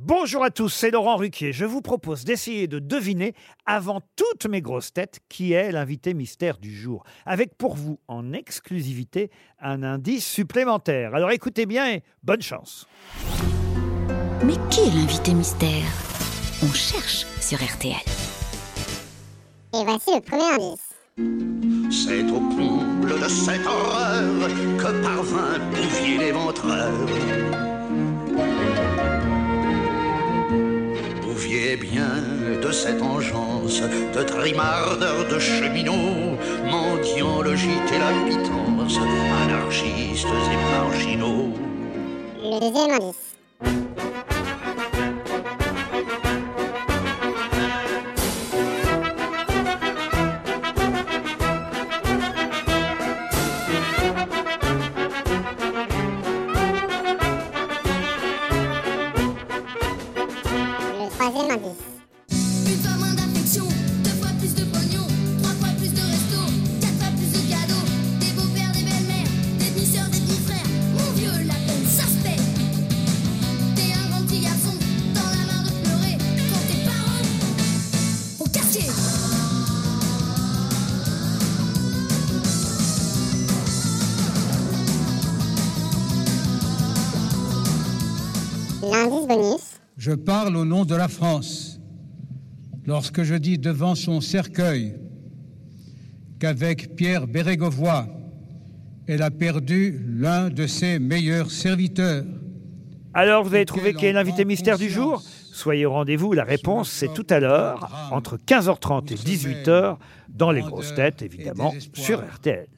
Bonjour à tous, c'est Laurent Ruquier. Je vous propose d'essayer de deviner, avant toutes mes grosses têtes, qui est l'invité mystère du jour. Avec pour vous, en exclusivité, un indice supplémentaire. Alors écoutez bien et bonne chance. Mais qui est l'invité mystère? On cherche sur RTL. Et voici le premier indice. C'est au comble de cette horreur que parvint Bouvier l'éventreur. Bien de cette engeance, de trimardeur de cheminots, mendiant le gîte et la pitance, anarchistes et marginaux. Troisième indice. Une fois moins d'affection, deux fois plus de pognon, trois fois plus de resto, quatre fois plus de cadeaux, des beaux-pères, des belles-mères, des demi-sœurs, des petits-frères. Mon vieux, la peine, ça se paie. T'es un grand petit garçon, t'en as marre de pleurer quand tes parents au quartier. L'indice bonus. Je parle au nom de la France lorsque je dis devant son cercueil qu'avec Pierre Bérégovoy, elle a perdu l'un de ses meilleurs serviteurs. Alors vous avez trouvé qui est l'invité mystère du jour? Soyez au rendez-vous, la réponse c'est tout à l'heure, entre 15h30 et 18h, dans les grosses têtes évidemment, sur RTL.